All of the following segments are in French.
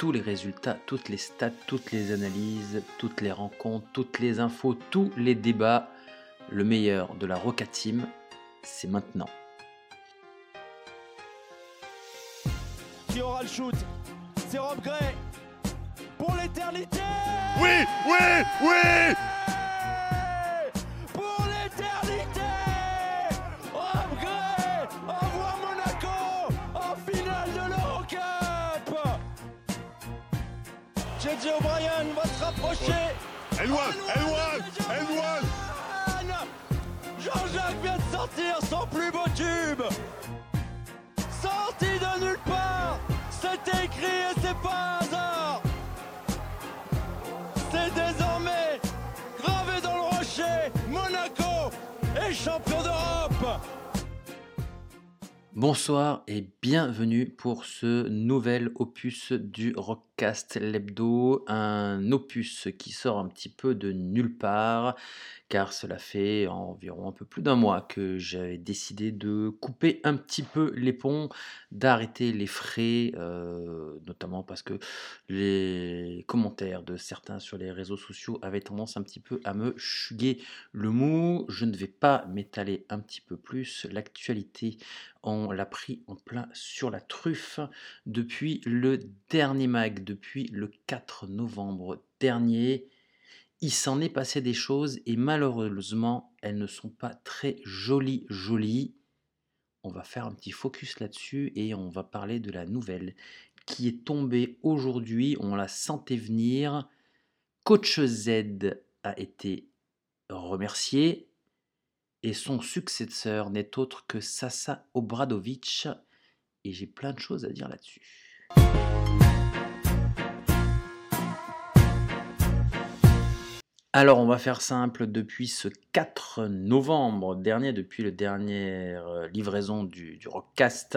tous les résultats, toutes les stats, toutes les analyses, toutes les rencontres, toutes les infos, tous les débats. Le meilleur de la Roca Team, c'est maintenant. Qui aura le shoot? C'est Rob Gray pour l'éternité Oui, oui, oui O'Brien va se rapprocher. N1, N1, N1 Jean-Jacques vient de sortir son plus beau tube. Sorti de nulle part. C'était écrit et c'est pas un hasard. C'est désormais gravé dans le rocher. Monaco est champion d'Europe. Bonsoir et bienvenue pour ce nouvel opus du Rockcast Lebdo, un opus qui sort un petit peu de nulle part, car cela fait environ un peu plus d'un mois que j'avais décidé de couper un petit peu les ponts, d'arrêter les frais, euh, notamment parce que les commentaires de certains sur les réseaux sociaux avaient tendance un petit peu à me chuguer le mou. Je ne vais pas m'étaler un petit peu plus. L'actualité, on l'a pris en plein sur la truffe depuis le dernier mag, depuis le 4 novembre dernier. Il s'en est passé des choses et malheureusement, elles ne sont pas très jolies, jolies. On va faire un petit focus là-dessus et on va parler de la nouvelle qui est tombée aujourd'hui. On la sentait venir. Coach Z a été remercié et son successeur n'est autre que Sasa Obradovic. Et j'ai plein de choses à dire là-dessus. Alors, on va faire simple. Depuis ce 4 novembre dernier, depuis la dernière euh, livraison du, du Rockcast,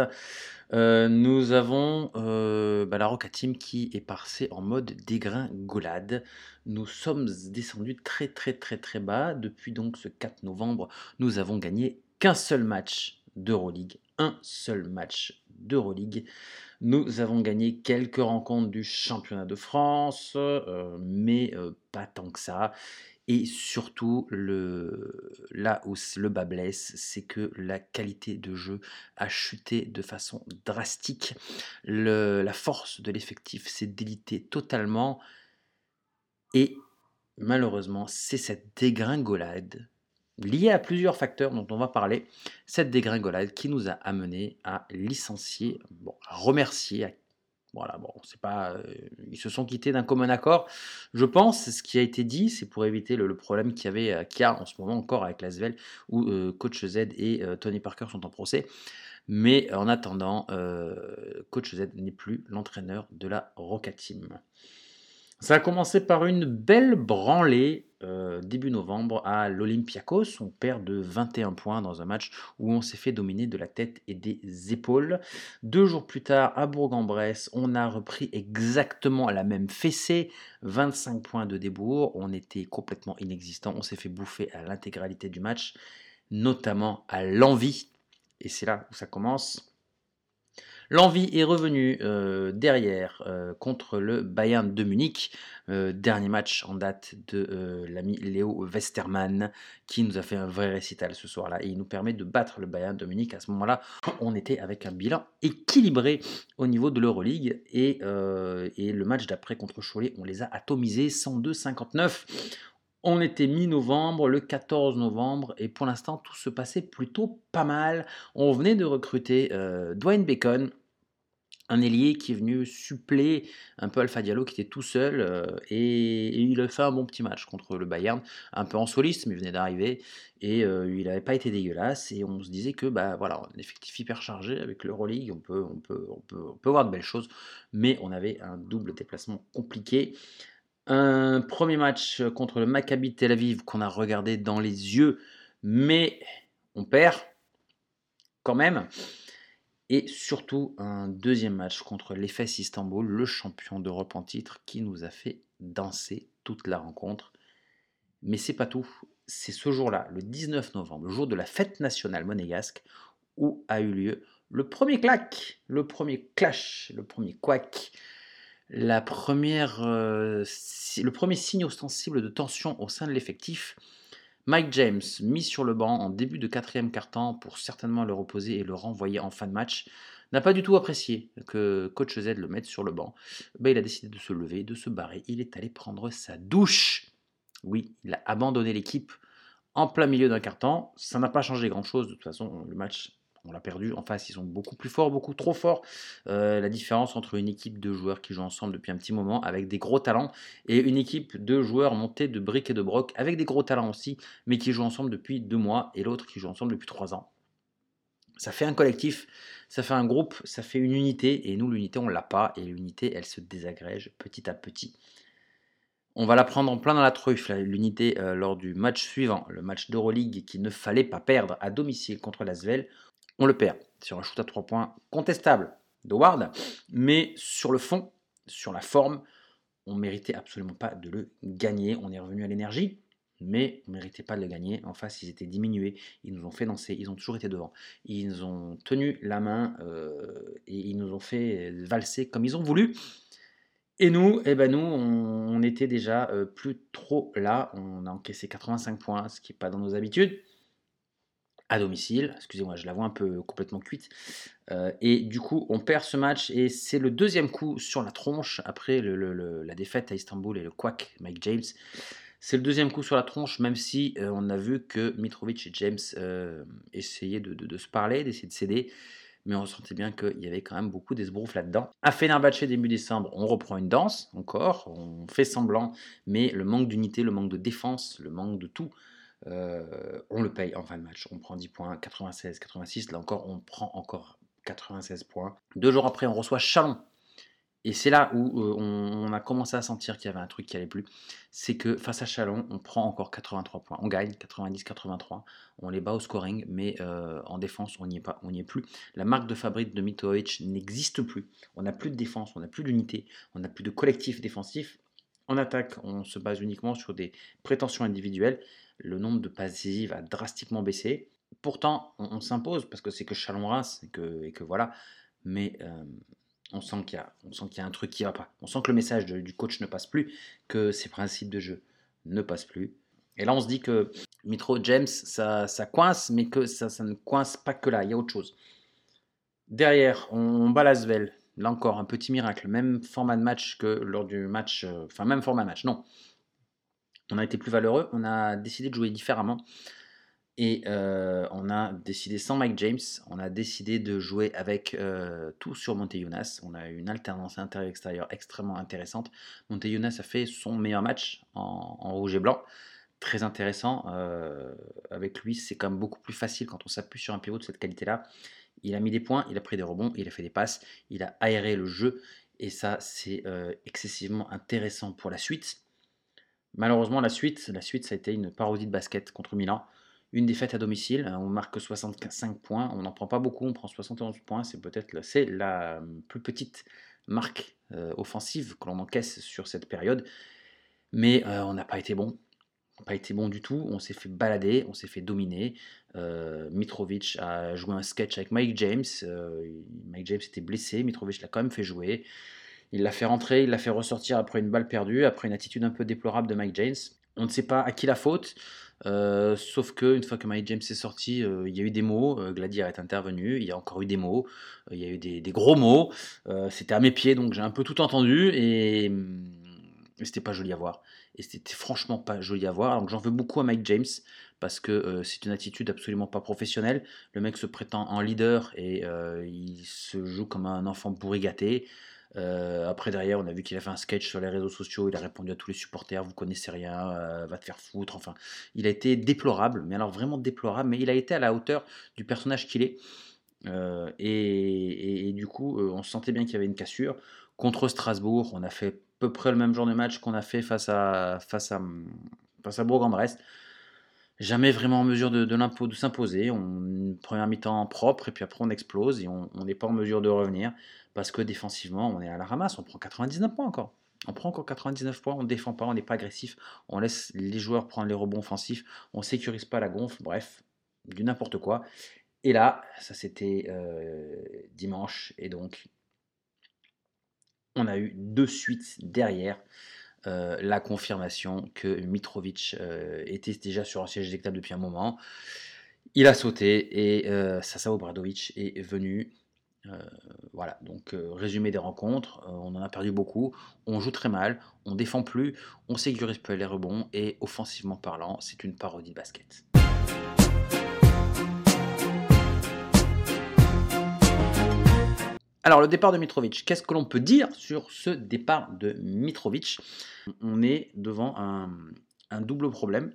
euh, nous avons euh, bah, la qui est passée en mode dégringolade. Nous sommes descendus très très très très bas. Depuis donc ce 4 novembre, nous avons gagné qu'un seul match d'Euroleague. Un seul match d'Euroleague. Nous avons gagné quelques rencontres du championnat de France, euh, mais euh, pas tant que ça. Et surtout, là où le bas blesse, c'est que la qualité de jeu a chuté de façon drastique. La force de l'effectif s'est délitée totalement. Et malheureusement, c'est cette dégringolade liée à plusieurs facteurs dont on va parler, cette dégringolade qui nous a amené à licencier, bon, à remercier, voilà, bon, c'est pas, euh, ils se sont quittés d'un commun accord. Je pense, ce qui a été dit, c'est pour éviter le, problème qu'il y avait, euh, qu'il y a en ce moment encore avec Lasvel, où euh, Coach Z et Tony Parker sont en procès. Mais en attendant, Coach Z n'est plus l'entraîneur de la Roca Team. Ça a commencé par une belle branlée euh, début novembre à l'Olympiakos. On perd de 21 points dans un match où on s'est fait dominer de la tête et des épaules. Deux jours plus tard, à Bourg-en-Bresse, on a repris exactement la même fessée. 25 points de débours. On était complètement inexistant. On s'est fait bouffer à l'intégralité du match, notamment à l'envie. Et c'est là où ça commence. L'envie est revenue euh, derrière euh, contre le Bayern de Munich. Euh, dernier match en date de l'ami Léo Westermann qui nous a fait un vrai récital ce soir-là et il nous permet de battre le Bayern de Munich. À ce moment-là, on était avec un bilan équilibré au niveau de l'Euroleague et, et le match d'après contre Cholet, on les a atomisés 102-59. On était mi-novembre, le 14 novembre, et pour l'instant, tout se passait plutôt pas mal. On venait de recruter euh, Dwayne Bacon, un ailier qui est venu suppléer un peu Alpha Diallo qui était tout seul, euh, et, il a fait un bon petit match contre le Bayern, un peu en soliste, mais il venait d'arriver, et euh, il n'avait pas été dégueulasse, et on se disait que, bah voilà, un effectif hyper chargé avec l'Euroleague, on on, peut, on, peut, on peut voir de belles choses, mais on avait un double déplacement compliqué. Un premier match contre le Maccabi Tel Aviv qu'on a regardé dans les yeux, mais on perd quand même. Et surtout un deuxième match contre l'EFES Istanbul, le champion d'Europe en titre, qui nous a fait danser toute la rencontre. Mais c'est pas tout. C'est ce jour-là, le 19 novembre, le jour de la fête nationale monégasque, où a eu lieu le premier clac, le premier clash, le premier quack Euh, le premier signe ostensible de tension au sein de l'effectif, Mike James, mis sur le banc en début de quatrième quart-temps pour certainement le reposer et le renvoyer en fin de match, n'a pas du tout apprécié que Coach Z le mette sur le banc. Ben, il a décidé de se lever, de se barrer. Il est allé prendre sa douche. Oui, il a abandonné l'équipe en plein milieu d'un carton. Ça n'a pas changé grand-chose. De toute façon, le match, on l'a perdu. En face, ils sont beaucoup plus forts, beaucoup trop forts. Euh, la différence entre une équipe de joueurs qui jouent ensemble depuis un petit moment avec des gros talents et une équipe de joueurs montés de briques et de broc avec des gros talents aussi, mais qui jouent ensemble depuis deux mois et l'autre qui joue ensemble depuis trois ans. Ça fait un collectif, ça fait un groupe, ça fait une unité, et nous, l'unité, on l'a pas, et l'unité, elle se désagrège petit à petit. On va la prendre en plein dans la truffe, l'unité, euh, lors du match suivant, le match d'Euroleague qu'il ne fallait pas perdre à domicile contre l'Asvel. On le perd sur un shoot à 3 points contestable d'Howard, mais sur le fond, sur la forme, on méritait absolument pas de le gagner. On est revenu à l'énergie, mais on méritait pas de le gagner. En face, ils étaient diminués, ils nous ont fait danser, ils ont toujours été devant. Ils ont tenu la main euh, et ils nous ont fait valser comme ils ont voulu. Et nous, eh ben nous, on, on était déjà euh, plus trop là. On a encaissé 85 points, ce qui n'est pas dans nos habitudes. À domicile, excusez-moi, je la vois un peu complètement cuite. Euh, et du coup, on perd ce match et c'est le deuxième coup sur la tronche après la défaite à Istanbul et le quack Mike James. C'est le deuxième coup sur la tronche, même si euh, on a vu que Mitrovic et James euh, essayaient de, se parler, d'essayer de céder, mais on sentait bien qu'il y avait quand même beaucoup d'esbrouf là-dedans. À Fenerbahçe début décembre, on reprend une danse encore, on fait semblant, mais le manque d'unité, le manque de défense, le manque de tout, euh, on le paye en fin de match. On prend 10 points, 96, 86, là encore, on prend encore 96 points. Deux jours après, on reçoit Chalon. Et c'est là où euh, on, a commencé à sentir qu'il y avait un truc qui allait plus. C'est que face à Chalon, on prend encore 83 points. On gagne 90-83. On les bat au scoring, mais euh, en défense, on n'y est pas, on n'y est plus. La marque de fabrique de Mitovic n'existe plus. On n'a plus de défense, on n'a plus d'unité, on n'a plus de collectif défensif. En attaque, on se base uniquement sur des prétentions individuelles. Le nombre de passes décisives a drastiquement baissé. Pourtant, on, on s'impose parce que c'est que Chalon-Reims et que, voilà. Mais euh, on sent qu'il y, on qu'il y a un truc qui va pas. On sent que le message du coach ne passe plus, que ses principes de jeu ne passent plus. Et là, on se dit que Mitro James, ça, ça coince, mais que ça, ça ne coince pas que là. Il y a autre chose. Derrière, on bat l'Asvel. Là encore, un petit miracle. Même format de match que lors du match. euh, Enfin, même format de match, non. On a été plus valeureux. On a décidé de jouer différemment. Et euh, on a décidé sans Mike James, on a décidé de jouer avec euh, tout sur Monteyunas. On a eu une alternance intérieur-extérieur extrêmement intéressante. Monteyunas a fait son meilleur match en, rouge et blanc. Très intéressant. Euh, avec lui, c'est quand même beaucoup plus facile quand on s'appuie sur un pivot de cette qualité-là. Il a mis des points, il a pris des rebonds, il a fait des passes, il a aéré le jeu. Et ça, c'est excessivement intéressant pour la suite. Malheureusement, la suite, la suite, ça a été une parodie de basket contre Milan. Une défaite à domicile, on marque 65 points, on n'en prend pas beaucoup, on prend 71 points, c'est peut-être la, la plus petite marque euh, offensive que l'on encaisse sur cette période. Mais euh, on n'a pas été bon, pas été bon du tout, on s'est fait balader, on s'est fait dominer. Euh, Mitrovic a joué un sketch avec Mike James, Mike James était blessé, Mitrovic l'a quand même fait jouer. Il l'a fait rentrer, il l'a fait ressortir après une balle perdue, après une attitude un peu déplorable de Mike James. On ne sait pas à qui la faute, euh, sauf que une fois que Mike James est sorti, euh, il y a eu des mots. euh, est intervenu, il y a encore eu des mots, euh, il y a eu des, gros mots. c'était à mes pieds, donc j'ai un peu tout entendu et, hum, et c'était pas joli à voir. Et c'était franchement pas joli à voir. Donc j'en veux beaucoup à Mike James parce que c'est une attitude absolument pas professionnelle. Le mec se prétend en leader et il se joue comme un enfant pourri gâté. Euh, après, derrière, on a vu qu'il a fait un sketch sur les réseaux sociaux. Il a répondu à tous les supporters Vous connaissez rien, euh, va te faire foutre. Enfin, il a été déplorable, mais alors vraiment déplorable. Mais il a été à la hauteur du personnage qu'il est. Euh, et, du coup, on sentait bien qu'il y avait une cassure. Contre Strasbourg, on a fait à peu près le même genre de match qu'on a fait face à, face à, face à Bourg-en-Brest. Jamais vraiment en mesure de, s'imposer. On première mi-temps propre et puis après on explose et on n'est pas en mesure de revenir parce que défensivement on est à la ramasse. On prend 99 points encore. On prend encore 99 points, on ne défend pas, on n'est pas agressif, on laisse les joueurs prendre les rebonds offensifs, on sécurise pas la gonfle, bref, du n'importe quoi. Et là, ça c'était euh, dimanche, et donc on a eu de suite derrière euh, la confirmation que Mitrovic euh, était déjà sur un siège éjectable depuis un moment. Il a sauté et euh, Sasa Obradovic est venu. voilà, donc résumé des rencontres, on en a perdu beaucoup, on joue très mal, on défend plus, on sécurise peu les rebonds et offensivement parlant, c'est une parodie de basket. Alors, le départ de Mitrovic, qu'est-ce que l'on peut dire sur ce départ de Mitrovic On est devant un, double problème.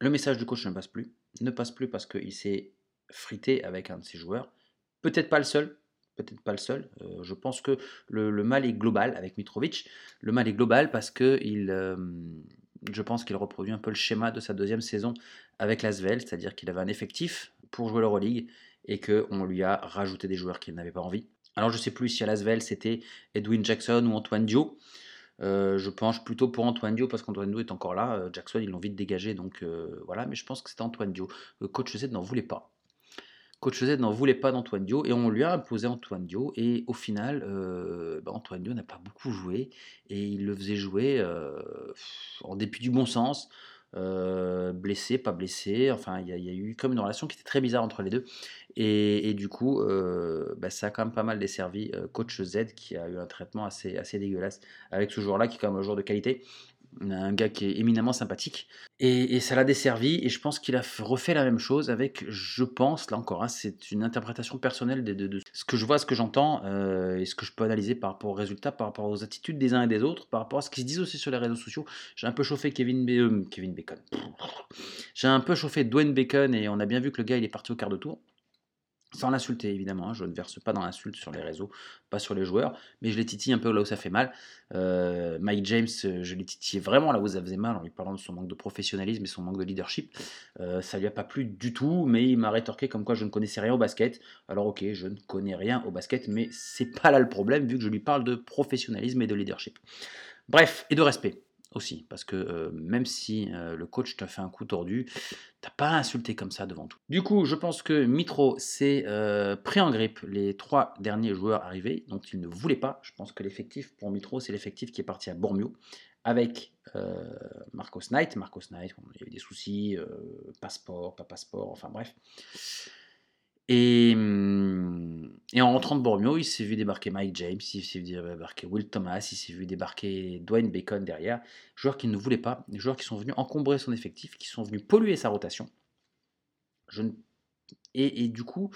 Le message du coach ne passe plus. Ne passe plus parce qu'il s'est frité avec un de ses joueurs. Peut-être pas le seul. Peut-être pas le seul. Euh, je pense que le, mal est global avec Mitrovic. Le mal est global parce que euh, je pense qu'il reproduit un peu le schéma de sa deuxième saison avec l'Asvel, c'est-à-dire qu'il avait un effectif pour jouer l'Euroleague et qu'on lui a rajouté des joueurs qu'il n'avait pas envie. Alors je ne sais plus si à Lasvel c'était Edwin Jackson ou Antoine Dio. Euh, je penche plutôt pour Antoine Dio parce qu'Antoine Dio est encore là. Euh, Jackson, ils l'ont vite dégagé, donc euh, voilà. Mais je pense que c'était Antoine Dio. Coach Z n'en voulait pas. Coach Z n'en voulait pas d'Antoine Dio et on lui a imposé Antoine Dio. Et au final, bah, Antoine Dio n'a pas beaucoup joué et il le faisait jouer en dépit du bon sens. Blessé, pas blessé, enfin il y, a eu comme une relation qui était très bizarre entre les deux. Et, du coup, euh, bah, ça a quand même pas mal desservi euh, Coach Z qui a eu un traitement assez, assez dégueulasse avec ce joueur-là qui est quand même un joueur de qualité. Un gars qui est éminemment sympathique. Et, ça l'a desservi. Et je pense qu'il a refait la même chose avec, je pense, là encore, hein, c'est une interprétation personnelle de, ce que je vois, ce que j'entends euh, et ce que je peux analyser par rapport aux résultats, par rapport aux attitudes des uns et des autres, par rapport à ce qu'ils se disent aussi sur les réseaux sociaux. J'ai un peu chauffé Kevin, Kevin Bacon. J'ai un peu chauffé Dwayne Bacon et on a bien vu que le gars il est parti au quart de tour. Sans l'insulter évidemment, hein, je ne verse pas dans l'insulte sur les réseaux, pas sur les joueurs, mais je les titille un peu là où ça fait mal. Euh, Mike James, euh, je l'ai titillé vraiment là où ça faisait mal en lui parlant de son manque de professionnalisme et son manque de leadership. Euh, ça lui a pas plu du tout, mais il m'a rétorqué comme quoi je ne connaissais rien au basket. Alors ok, je ne connais rien au basket, mais c'est pas là le problème vu que je lui parle de professionnalisme et de leadership. Bref, et de respect aussi, parce que euh, même si euh, le coach t'a fait un coup tordu, t'as pas insulté comme ça devant tout. Du coup, je pense que Mitro s'est euh, pris en grippe les trois derniers joueurs arrivés, dont il ne voulait pas. Je pense que l'effectif pour Mitro, c'est l'effectif qui est parti à Bormio avec Marcos Knight. Marcos Knight, il y avait des soucis, passeport, pas passeport, enfin bref. Et, hum, et, en rentrant de Bormio, il s'est vu débarquer Mike James, il s'est vu débarquer Will Thomas, il s'est vu débarquer Dwayne Bacon derrière. Joueurs qui ne voulaient pas, joueurs qui sont venus encombrer son effectif, qui sont venus polluer sa rotation. Et, et, du coup,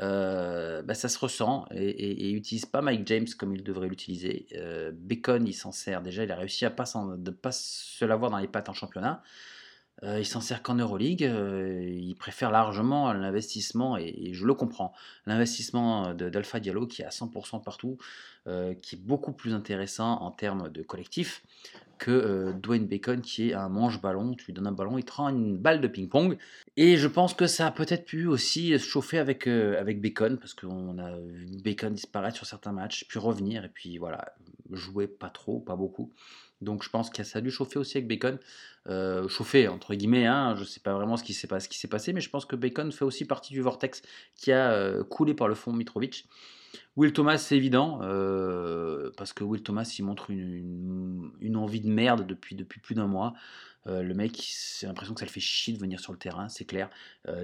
euh, bah, ça se ressent et, et, utilise pas Mike James comme il devrait l'utiliser. Euh, Bacon, il s'en sert déjà, il a réussi à pas pas se l'avoir dans les pattes en championnat. Euh, il s'en sert qu'en Euroleague. Euh, il préfère largement l'investissement, et, je le comprends, l'investissement d'Alpha Diallo qui est à 100% partout, euh, qui est beaucoup plus intéressant en termes de collectif que Dwayne Bacon qui est un manche-ballon. Tu lui donnes un ballon, il te rend une balle de ping-pong. Et je pense que ça a peut-être pu aussi se chauffer avec, avec Bacon, parce qu'on a vu Bacon disparaître sur certains matchs, puis revenir, et puis voilà, jouer pas trop, pas beaucoup. Donc je pense que ça a dû chauffer aussi avec Bacon. Euh, chauffer, entre guillemets, hein, je ne sais pas vraiment ce qui s'est passé, mais je pense que Bacon fait aussi partie du vortex qui a euh, coulé par le fond Mitrovic. Will Thomas, c'est évident, euh, parce que Will Thomas, il montre une, envie de merde depuis, depuis plus d'un mois. le mec, c'est l'impression que ça le fait chier de venir sur le terrain, c'est clair.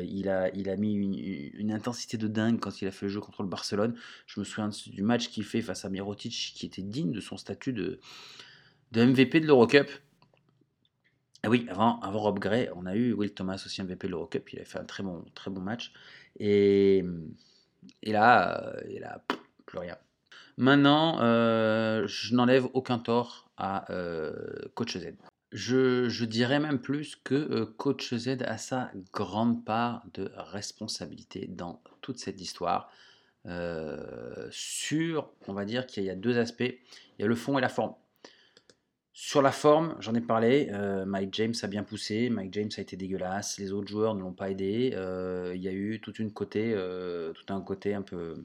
il, a, il a mis une, intensité de dingue quand il a fait le jeu contre le Barcelone. Je me souviens du match qu'il fait face à Mirotic, qui était digne de son statut de, de MVP de l'Eurocup. Ah oui, avant, avant Rob Gray, on a eu Will Thomas aussi MVP de l'Eurocup. Il a fait un très bon, très bon match. Et, et là, il a plus rien. Maintenant, euh, je n'enlève aucun tort à euh, Coach Z. Je, je, dirais même plus que euh, Coach Z a sa grande part de responsabilité dans toute cette histoire. sur, on va dire qu'il y a deux aspects. Il y a le fond et la forme. Sur la forme, j'en ai parlé, euh, Mike James a bien poussé, Mike James a été dégueulasse, les autres joueurs ne l'ont pas aidé, euh, il y a eu côté, euh, tout un côté un peu,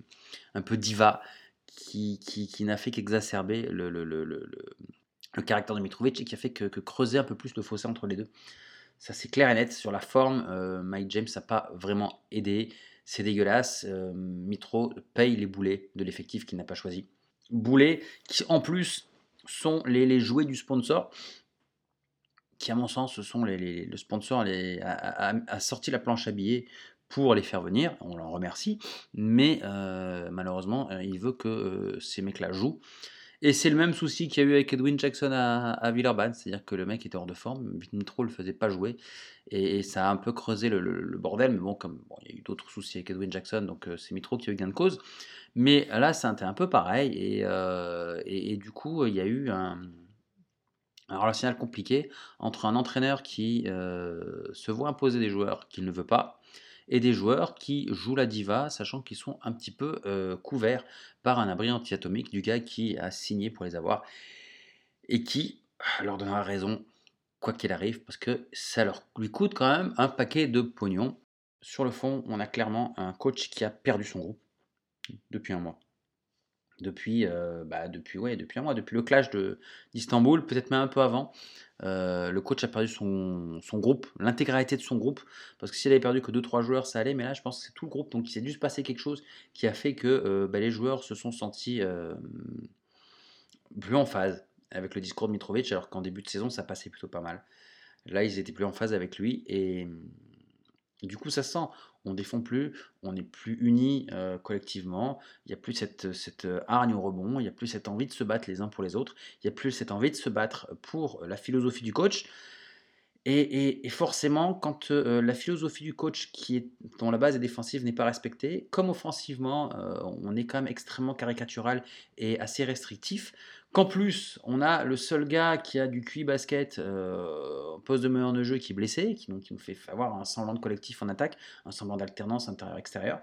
un peu diva qui, qui, n'a fait qu'exacerber le, le, le, le, caractère de Mitrovic et qui a fait que, creuser un peu plus le fossé entre les deux. Ça c'est clair et net. Sur la forme, Mike James n'a pas vraiment aidé, c'est dégueulasse. Mitro paye les boulets de l'effectif qu'il n'a pas choisi. Boulet, qui en plus sont les, les jouets du sponsor, qui à mon sens, ce sont les, le sponsor a sorti la planche à billets pour les faire venir, on l'en remercie, mais euh, malheureusement, euh, il veut que euh, ces mecs-là jouent. Et c'est le même souci qu'il y a eu avec Edwin Jackson à, à Villeurbanne, c'est-à-dire que le mec était hors de forme, Mitro le faisait pas jouer, et, ça a un peu creusé le, bordel, mais bon, comme bon, il y a eu d'autres soucis avec Edwin Jackson, donc euh, c'est Mitro qui a eu gain de cause. Mais là, c'était un peu pareil, et, euh, et- et du coup, il y a eu un, un relationnel compliqué entre un entraîneur qui euh, se voit imposer des joueurs qu'il ne veut pas, et des joueurs qui jouent la diva, sachant qu'ils sont un petit peu euh, couverts par un abri anti-atomique du gars qui a signé pour les avoir, et qui leur donnera raison, quoi qu'il arrive, parce que ça leur lui coûte quand même un paquet de pognon. Sur le fond, on a clairement un coach qui a perdu son groupe depuis un mois. Depuis, euh, bah, depuis, depuis un mois, depuis le clash d'Istanbul, peut-être même un peu avant. euh, le coach a perdu son, groupe, l'intégralité de son groupe, parce que s'il avait perdu que 2-3 joueurs, ça allait, mais là, je pense que c'est tout le groupe, donc il s'est dû se passer quelque chose qui a fait que euh, bah, les joueurs se sont sentis plus en phase avec le discours de Mitrovic, alors qu'en début de saison, ça passait plutôt pas mal. Là, ils étaient plus en phase avec lui, et du coup, ça se sent. On défend plus, on n'est plus unis euh, collectivement. Il n'y a plus cette, cette hargne au rebond, il n'y a plus cette envie de se battre les uns pour les autres, il n'y a plus cette envie de se battre pour la philosophie du coach. Et forcément, quand euh, la philosophie du coach, qui est, dont la base est défensive, n'est pas respectée, comme offensivement, euh, on est quand même extrêmement caricatural et assez restrictif. Qu'en plus, on a le seul gars qui a du QI basket euh, poste de meneur de jeu qui est blessé, qui, nous fait avoir un semblant de collectif en attaque, un semblant d'alternance intérieur-extérieur.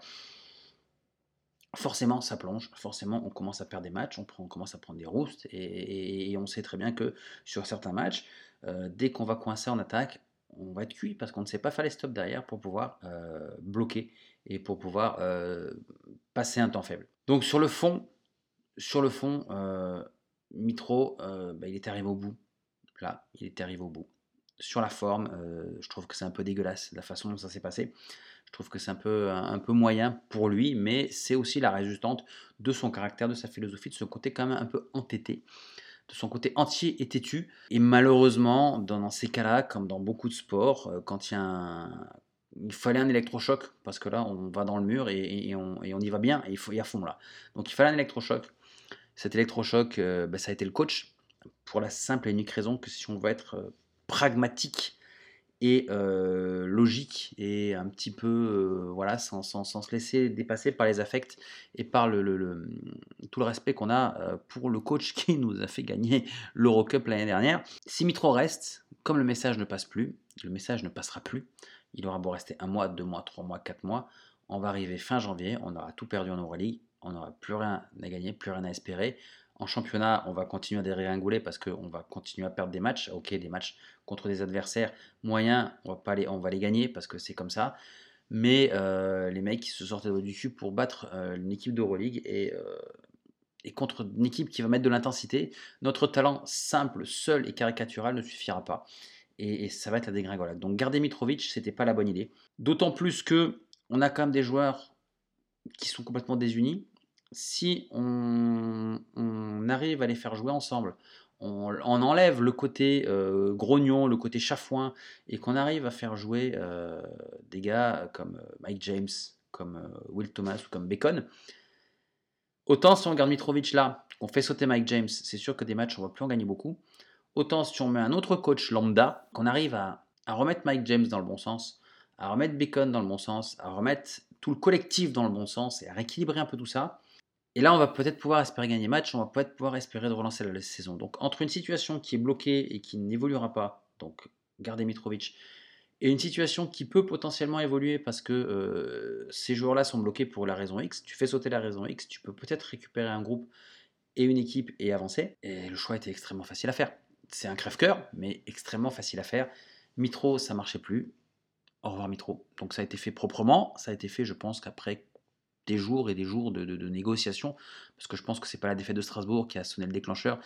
Forcément, ça plonge. Forcément, on commence à perdre des matchs, on, commence à prendre des roustes, et, on sait très bien que sur certains matchs, euh, dès qu'on va coincer en attaque, on va être cuit parce qu'on ne sait pas faire les stops derrière pour pouvoir euh, bloquer et pour pouvoir euh, passer un temps faible. Donc sur le fond, sur le fond, Mitro, euh, bah, il est arrivé au bout. Là, il est arrivé au bout. Sur la forme, euh, je trouve que c'est un peu dégueulasse la façon dont ça s'est passé. Je trouve que c'est un peu, un, peu moyen pour lui, mais c'est aussi la résultante de son caractère, de sa philosophie, de ce côté quand même un peu entêté, de son côté entier et têtu. Et malheureusement, dans, ces cas-là, comme dans beaucoup de sports, euh, quand il y a un, il fallait un électrochoc parce que là on va dans le mur et, on, y va bien et il faut y fond là. Donc il fallait un électrochoc. Cet électrochoc, euh, bah, ça a été le coach pour la simple et unique raison que si on veut être euh, pragmatique et euh, logique et un petit peu voilà sans, sans- sans se laisser dépasser par les affects et par le, tout le respect qu'on a pour le coach qui nous a fait gagner l'Eurocup l'année dernière. Si Mitro reste, comme le message ne passe plus, le message ne passera plus, il aura beau rester un mois, deux mois, trois mois, quatre mois, on va arriver fin janvier, on aura tout perdu en Euroleague, on n'aura plus rien à gagner, plus rien à espérer. En championnat, on va continuer à dégringoler parce qu'on va continuer à perdre des matchs. Ok, des matchs contre des adversaires moyens, on va, pas les, gagner parce que c'est comme ça. Mais euh, les mecs qui se sortent du cul pour battre euh, une équipe d'Euroleague et, euh, et contre une équipe qui va mettre de l'intensité, notre talent simple, seul et caricatural ne suffira pas. Et, et ça va être la dégringolade. Donc garder Mitrovic, c'était pas la bonne idée. D'autant plus que on a quand même des joueurs qui sont complètement désunis. Si on, arrive à les faire jouer ensemble, on, enlève le côté euh, grognon, le côté chafouin, et qu'on arrive à faire jouer euh, des gars comme euh, Mike James, comme Will Thomas ou comme Bacon, autant si on garde Mitrovic là, qu'on fait sauter Mike James, c'est sûr que des matchs on va plus en gagner beaucoup. Autant si on met un autre coach lambda, qu'on arrive à, à remettre Mike James dans le bon sens, à remettre Bacon dans le bon sens, à remettre tout le collectif dans le bon sens et à rééquilibrer un peu tout ça. Et là, on va peut-être pouvoir espérer gagner match, on va peut-être pouvoir espérer de relancer la saison. Donc, entre une situation qui est bloquée et qui n'évoluera pas, donc garder Mitrovic, et une situation qui peut potentiellement évoluer parce que euh, ces joueurs-là sont bloqués pour la raison X, tu fais sauter la raison X, tu peux peut-être récupérer un groupe et une équipe et avancer. Et le choix était extrêmement facile à faire. C'est un crève-cœur, mais extrêmement facile à faire. Mitro, ça marchait plus. Au revoir Mitro. Donc ça a été fait proprement. Ça a été fait, je pense, qu'après des jours et des jours de, négociations, parce que je pense que c'est pas la défaite de Strasbourg qui a sonné le déclencheur.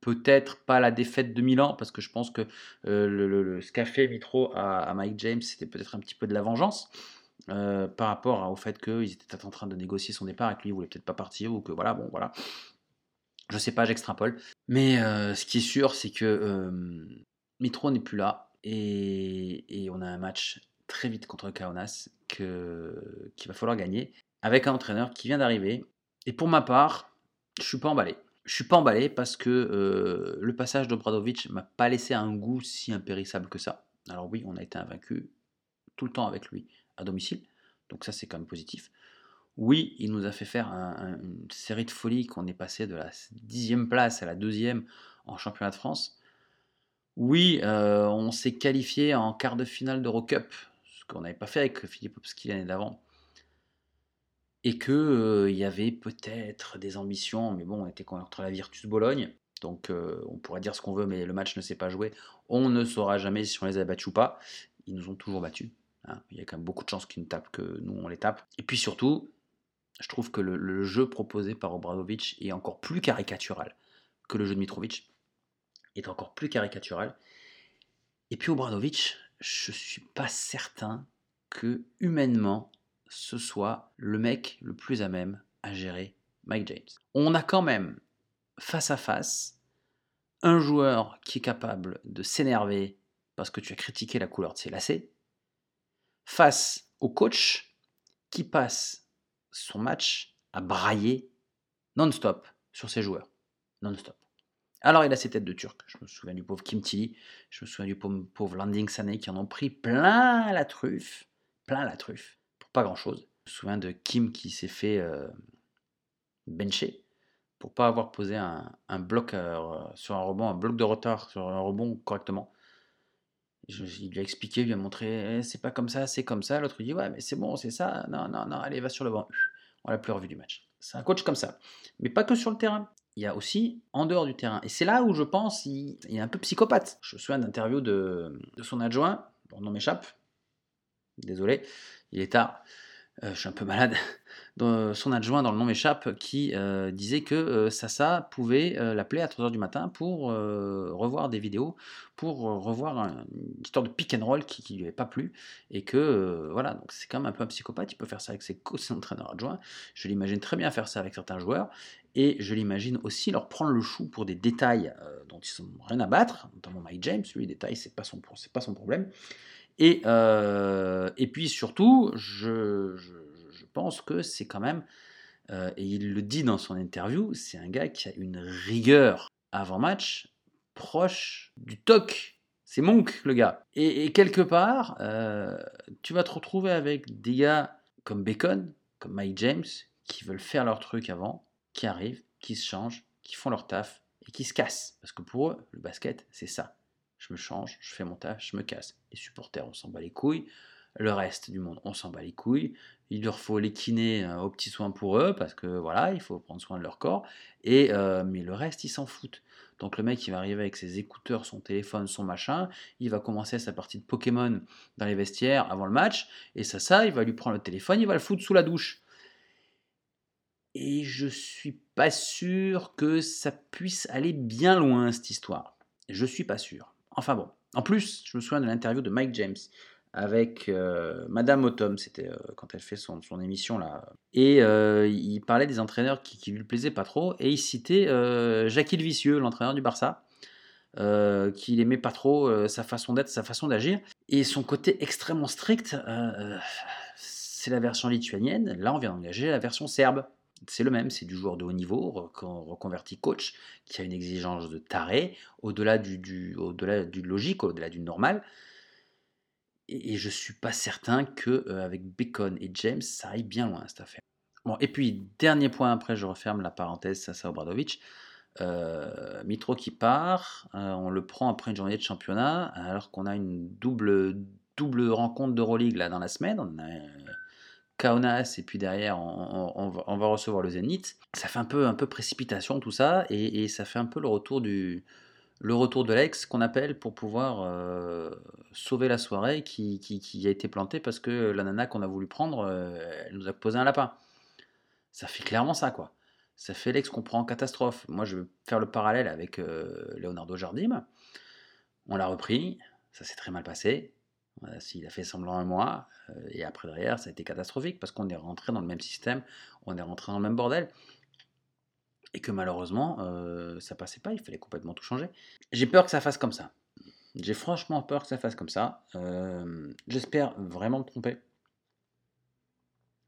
Peut-être pas la défaite de Milan, parce que je pense que euh, le, le, ce qu'a fait Mitro à, Mike James, c'était peut-être un petit peu de la vengeance. Euh, par rapport au fait qu'ils étaient en train de négocier son départ et que lui il voulait peut-être pas partir ou que voilà bon voilà Je sais pas, j'extrapole. Mais euh, ce qui est sûr, c'est que Mitro n'est plus là. Et, et on a un match très vite contre Kaunas que, qu'il va falloir gagner. Avec un entraîneur qui vient d'arriver. Et pour ma part, je suis pas emballé. Je suis pas emballé parce que euh, le passage d'Obradovic m'a pas laissé un goût si impérissable que ça. Alors oui, on a été invaincu tout le temps avec lui à domicile. Donc ça, c'est quand même positif. Oui, il nous a fait faire un- un- une série de folies qu'on est passé de la dixième place à la deuxième en championnat de France. Oui, euh, on s'est qualifié en quart de finale d'Eurocup, ce qu'on n'avait pas fait avec Philippe Opski l'année d'avant. Et que euh, il y avait peut-être des ambitions, mais bon, on était contre la Virtus Bologne, donc euh, on pourrait dire ce qu'on veut, mais le match ne s'est pas joué. On ne saura jamais si on les a battus ou pas. Ils nous ont toujours battus. hein. Il y a quand même beaucoup de chances qu'ils nous tapent que nous on les tape. Et puis surtout, je trouve que le, jeu proposé par Obradovic est encore plus caricatural que le jeu de Mitrovic. Est encore plus caricatural. Et puis Obradovic, je suis pas certain que humainement ce soit le mec le plus à même à gérer Mike James. On a quand même face à face un joueur qui est capable de s'énerver parce que tu as critiqué la couleur de ses lacets, face au coach qui passe son match à brailler non-stop sur ses joueurs. Non-stop. Alors il a ses têtes de turc. Je me souviens du pauvre Kim Tilly, je me souviens du pauvre, Landing Sané qui en ont pris plein la truffe, plein la truffe, pas grand-chose. Je me souviens de Kim qui s'est fait euh, bencher pour pas avoir posé un, bloc euh, sur un rebond, un bloc de retard sur un rebond correctement. Je- il lui a expliqué, il lui a montré, Eh, c'est pas comme ça, c'est comme ça. L'autre dit, ouais, mais c'est bon, c'est ça. Non, non, non, allez, va sur le banc. On l'a plus revu du match. C'est un coach comme ça. Mais pas que sur le terrain. Il y a aussi en dehors du terrain. Et c'est là où je pense il, est un peu psychopathe. Je me souviens d'interview de, de son adjoint, le nom m'échappe. Désolé, il est tard. Euh, je suis un peu malade. Dans- son adjoint, dans le nom m'échappe, qui euh, disait que euh, Sasa pouvait euh, l'appeler à 3h du matin pour euh, revoir des vidéos, pour euh, revoir un- une histoire de pick and roll qui ne lui avait pas plu. Et que, euh, voilà, donc c'est quand même un peu un psychopathe. Il peut faire ça avec ses, co- ses entraîneurs adjoints. Je l'imagine très bien faire ça avec certains joueurs. Et je l'imagine aussi leur prendre le chou pour des détails euh, dont ils n'ont rien à battre, notamment Mike James. Lui, les détails, c'est pas pas son problème. Et, euh, et puis surtout, je, je- pense que c'est quand même, euh, et il le dit dans son interview, c'est un gars qui a une rigueur avant-match proche du toc. C'est Monk, le gars. Et, et quelque part, euh, tu vas te retrouver avec des gars comme Bacon, comme Mike James, qui veulent faire leur truc avant, qui arrivent, qui se changent, qui font leur taf et qui se cassent. Parce que pour eux, le basket, c'est ça. Je me change, je fais mon taf, je me casse. Les supporters, on s'en bat les couilles. Le reste du monde, on s'en bat les couilles. Il leur faut les kinés euh, aux petits soins pour eux, parce que voilà, il faut prendre soin de leur corps. Et, euh, mais le reste, ils s'en foutent. Donc le mec, il va arriver avec ses écouteurs, son téléphone, son machin. Il va commencer sa partie de Pokémon dans les vestiaires avant le match. Et ça, ça, il va lui prendre le téléphone, il va le foutre sous la douche. Et je suis pas sûr que ça puisse aller bien loin, cette histoire. Je suis pas sûr. Enfin bon. En plus, je me souviens de l'interview de Mike James avec euh, Madame Autumn, c'était euh, quand elle fait son, son émission là. Et euh, il parlait des entraîneurs qui, lui plaisaient pas trop, et il citait Jacques Vicieux, l'entraîneur du Barça, qu'il aimait pas trop sa façon d'être, sa façon d'agir, et son côté extrêmement strict. c'est la version lituanienne. Là, on vient d'engager la version serbe. C'est le même, c'est du joueur de haut niveau, recon- reconverti coach, qui a une exigence de taré, au-delà du, logique, au-delà du normal. Et, je suis pas certain que euh, avec Bacon et James, ça aille bien loin cette affaire. Bon, et puis dernier point après, je referme la parenthèse, Sasa Obradovic. Euh, Mitro qui part, euh, on le prend après une journée de championnat, alors qu'on a une double, double rencontre d'Euroleague là dans la semaine. On a euh, Kaunas et puis derrière on, va, recevoir le Zénith. Ça fait un peu, un peu précipitation tout ça et, ça fait un peu le retour du le retour de l'ex qu'on appelle pour pouvoir euh, sauver la soirée qui, qui- qui a été plantée parce que la nana qu'on a voulu prendre, euh, elle nous a posé un lapin. Ça fait clairement ça quoi. Ça fait l'ex qu'on prend en catastrophe. Moi je vais faire le parallèle avec euh, Leonardo Jardim. On l'a repris, ça s'est très mal passé. S'il a fait semblant un mois, euh, et après derrière, ça a été catastrophique parce qu'on est rentré dans le même système, on est rentré dans le même bordel. et que malheureusement, euh, ça passait pas, il fallait complètement tout changer. J'ai peur que ça fasse comme ça. J'ai franchement peur que ça fasse comme ça. Euh, J'espère vraiment me tromper.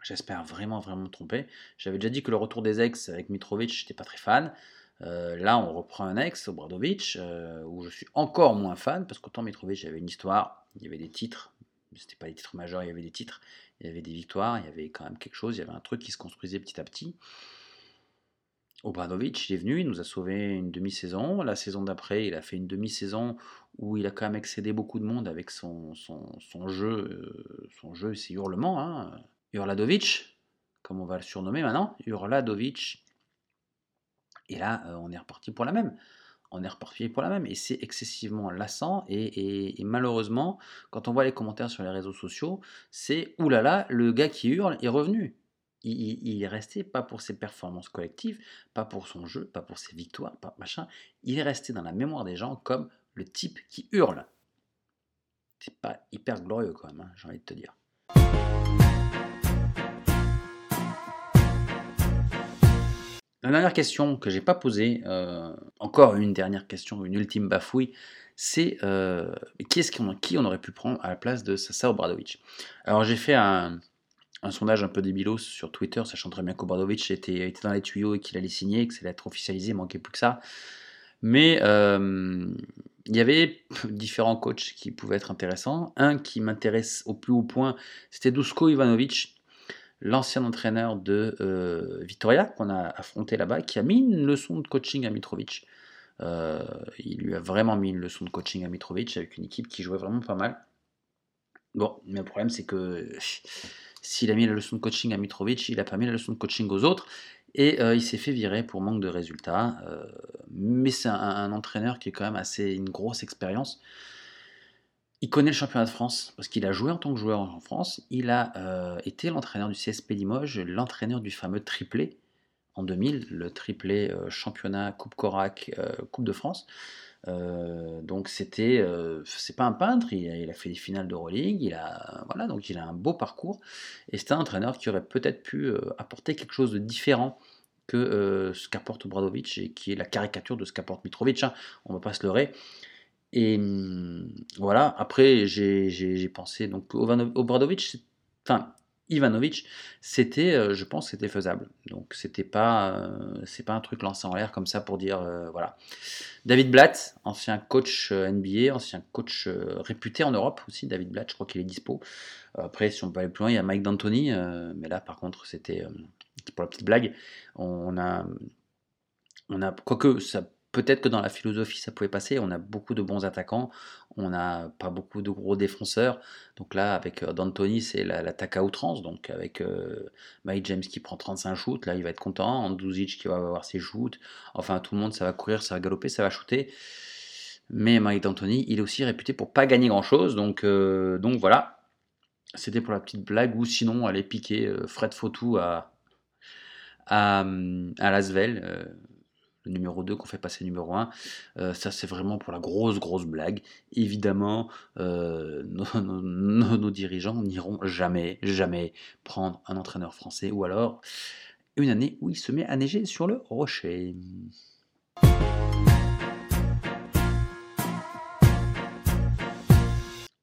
J'espère vraiment, vraiment me tromper. J'avais déjà dit que le retour des ex avec Mitrovic, j'étais pas très fan. Là, on reprend un ex, Obradovic, euh, où je suis encore moins fan, parce qu'autant Mitrovic, avait une histoire, il y avait des titres, c'était pas des titres majeurs, il y avait des titres, il y avait des victoires, il y avait quand même quelque chose, il y avait un truc qui se construisait petit à petit. Obradovic, il est venu, il nous a sauvé une demi-saison. La saison d'après, il a fait une demi-saison où il a quand même excédé beaucoup de monde avec son, son, jeu, euh, son jeu, ses hurlements. Hein. Urladovic, comme on va le surnommer maintenant, Urladovic. Et là, euh, on est reparti pour la même. On est reparti pour la même. Et c'est excessivement lassant. Et, malheureusement, quand on voit les commentaires sur les réseaux sociaux, c'est oulala, le gars qui hurle est revenu. Il est resté pas pour ses performances collectives, pas pour son jeu, pas pour ses victoires, pas machin. Il est resté dans la mémoire des gens comme le type qui hurle. C'est pas hyper glorieux quand même, hein, j'ai envie de te dire. La dernière question que j'ai pas posée, euh, encore une dernière question, une ultime bafouille, c'est euh, qui, est-ce qu'on, qui on aurait pu prendre à la place de Sasa Obradovic? Alors j'ai fait un, sondage un peu débilos sur Twitter, sachant très bien qu'Obradovic était, était dans les tuyaux et qu'il allait signer, que ça allait être officialisé, il manquait plus que ça. Mais euh, il y avait différents coachs qui pouvaient être intéressants. Un qui m'intéresse au plus haut point, c'était Dusko Ivanovic, l'ancien entraîneur de euh, qu'on a affronté là-bas, qui a mis une leçon de coaching à Mitrovic. Euh, il lui a vraiment mis une leçon de coaching à Mitrovic avec une équipe qui jouait vraiment pas mal. Bon, mais le problème c'est que s'il a mis la leçon de coaching à Mitrovic, il n'a pas mis la leçon de coaching aux autres. Et euh, il s'est fait virer pour manque de résultats. Euh, mais c'est un, un entraîneur qui est quand même assez une grosse expérience. Il connaît le championnat de France parce qu'il a joué en tant que joueur en France. Il a euh, été l'entraîneur du CSP Limoges, l'entraîneur du fameux triplé en 2000, le triplé euh, championnat, Coupe Corac, euh, Coupe de France. Donc c'était, c'est pas un peintre, il a, fait des finales d'Euroleague, il a, voilà, donc il a un beau parcours. Et c'est un entraîneur qui aurait peut-être pu apporter quelque chose de différent que ce qu'apporte Obradovic et qui est la caricature de ce qu'apporte Mitrovic. hein. on va pas se leurrer. Et hum, voilà, après j'ai pensé, donc Obradovic, enfin Ivanovic, c'était, euh, je pense, c'était faisable. Donc c'était pas, euh, pas un truc lancé en l'air comme ça pour dire, euh, voilà. David Blatt, ancien coach NBA, ancien coach réputé en Europe aussi, David Blatt, je crois qu'il est dispo. Après, si on peut aller plus loin, il y a Mike D'Antoni, mais là par contre c'était pour la petite blague. On a, on a, quoique ça, peut-être que dans la philosophie ça pouvait passer. On a beaucoup de bons attaquants, on n'a pas beaucoup de gros défenseurs. Donc là, avec euh, D'Antoni, c'est la- l'attaque à outrance. Donc avec euh, Mike James qui prend 35 shoots, là il va être content. Andouzic qui va avoir ses shoots. Enfin, tout le monde, ça va courir, ça va galoper, ça va shooter. Mais Mike D'Antoni, il est aussi réputé pour pas gagner grand-chose. Donc, euh, donc voilà. C'était pour la petite blague. Ou sinon, aller piquer Fred Fautou à, à, le numéro 2 qu'on fait passer numéro 1. Euh, ça, c'est vraiment pour la grosse, grosse blague. Évidemment, euh, nos, dirigeants n'iront jamais, jamais prendre un entraîneur français ou alors une année où il se met à neiger sur le rocher.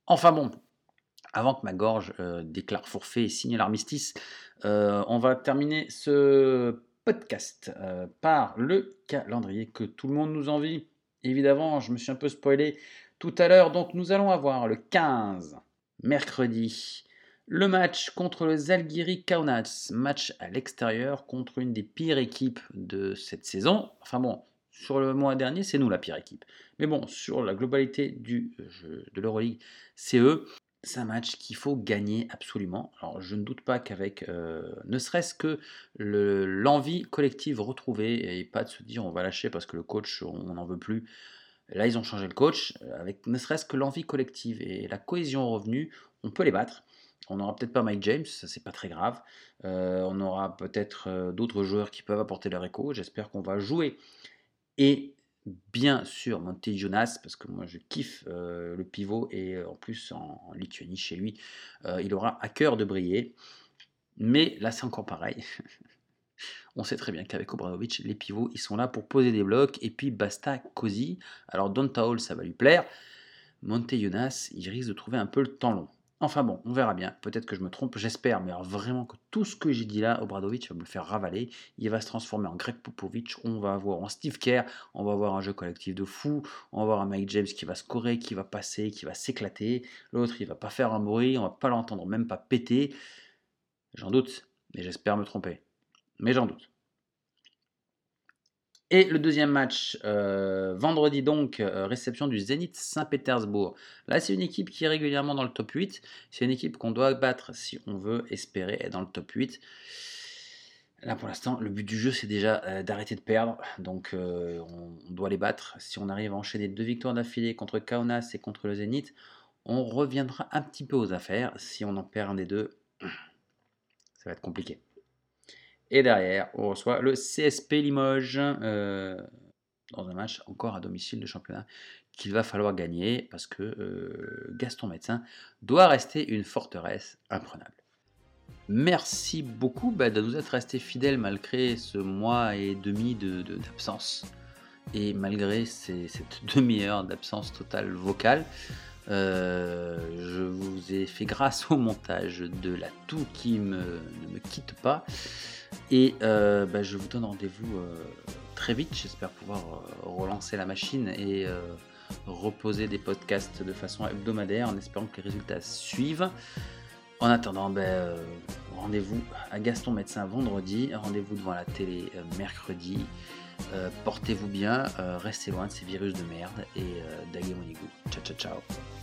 Enfin bon, avant que ma gorge euh, déclare forfait et signe l'armistice, on va terminer ce podcast euh, par le calendrier que tout le monde nous envie. Évidemment, je me suis un peu spoilé tout à l'heure, donc nous allons avoir le 15, mercredi, le match contre le Zalgiris Kaunas, match à l'extérieur contre une des pires équipes de cette saison. Enfin bon, sur le mois dernier, c'est nous la pire équipe. Mais bon, sur la globalité de l'Euroleague, c'est eux. C'est un match qu'il faut gagner absolument. Alors, je ne doute pas qu'avec euh, ne serait-ce que le- l'envie collective retrouvée et pas de se dire on va lâcher parce que le coach on n'en veut plus. Là, ils ont changé le coach. Avec ne serait-ce que l'envie collective et la cohésion revenue, on peut les battre. On n'aura peut-être pas Mike James, ça c'est pas très grave. Euh, on aura peut-être euh, d'autres joueurs qui peuvent apporter leur écho. J'espère qu'on va jouer. Et bien sûr, Monte Jonas, parce que moi je kiffe euh, le pivot et euh, en plus en, Lituanie chez lui, euh, il aura à cœur de briller. Mais là c'est encore pareil. On sait très bien qu'avec Obradovic, les pivots, ils sont là pour poser des blocs, et puis basta, cosy. Alors Donta Hall, ça va lui plaire. Monte Jonas, il risque de trouver un peu le temps long. Enfin bon, on verra bien. Peut-être que je me trompe, j'espère. Mais alors vraiment que tout ce que j'ai dit là, Obradovic va me le faire ravaler. Il va se transformer en Greg Popovich. On va avoir en Steve Kerr. On va avoir un jeu collectif de fou. On va avoir un Mike James qui va scorer, qui va passer, qui va s'éclater. L'autre, il va pas faire un bruit. On va pas l'entendre, même pas péter. J'en doute, mais j'espère me tromper. Mais j'en doute. Et le deuxième match, euh, vendredi donc, euh, réception du Zénith Saint-Pétersbourg. Là, c'est une équipe qui est régulièrement dans le top 8. C'est une équipe qu'on doit battre si on veut espérer être dans le top 8. Là, pour l'instant, le but du jeu, c'est déjà euh, d'arrêter de perdre. Donc, on, doit les battre. Si on arrive à enchaîner deux victoires d'affilée contre Kaunas et contre le Zénith, on reviendra un petit peu aux affaires. Si on en perd un des deux, ça va être compliqué. Et derrière, on reçoit le CSP Limoges euh, dans un match encore à domicile de championnat qu'il va falloir gagner parce que euh, Gaston Médecin doit rester une forteresse imprenable. Merci beaucoup bah, de nous être resté fidèles malgré ce mois et demi d'absence de, et malgré cette demi-heure d'absence totale vocale. Euh, je vous ai fait grâce au montage de la toux qui ne me quitte pas. Et euh, bah, je vous donne rendez-vous euh, très vite. J'espère pouvoir euh, relancer la machine et reposer des podcasts de façon hebdomadaire en espérant que les résultats suivent. En attendant, ben, rendez-vous à Gaston Médecin vendredi, rendez-vous devant la télé mercredi. Portez-vous bien, restez loin de ces virus de merde et euh, Ciao, ciao, ciao.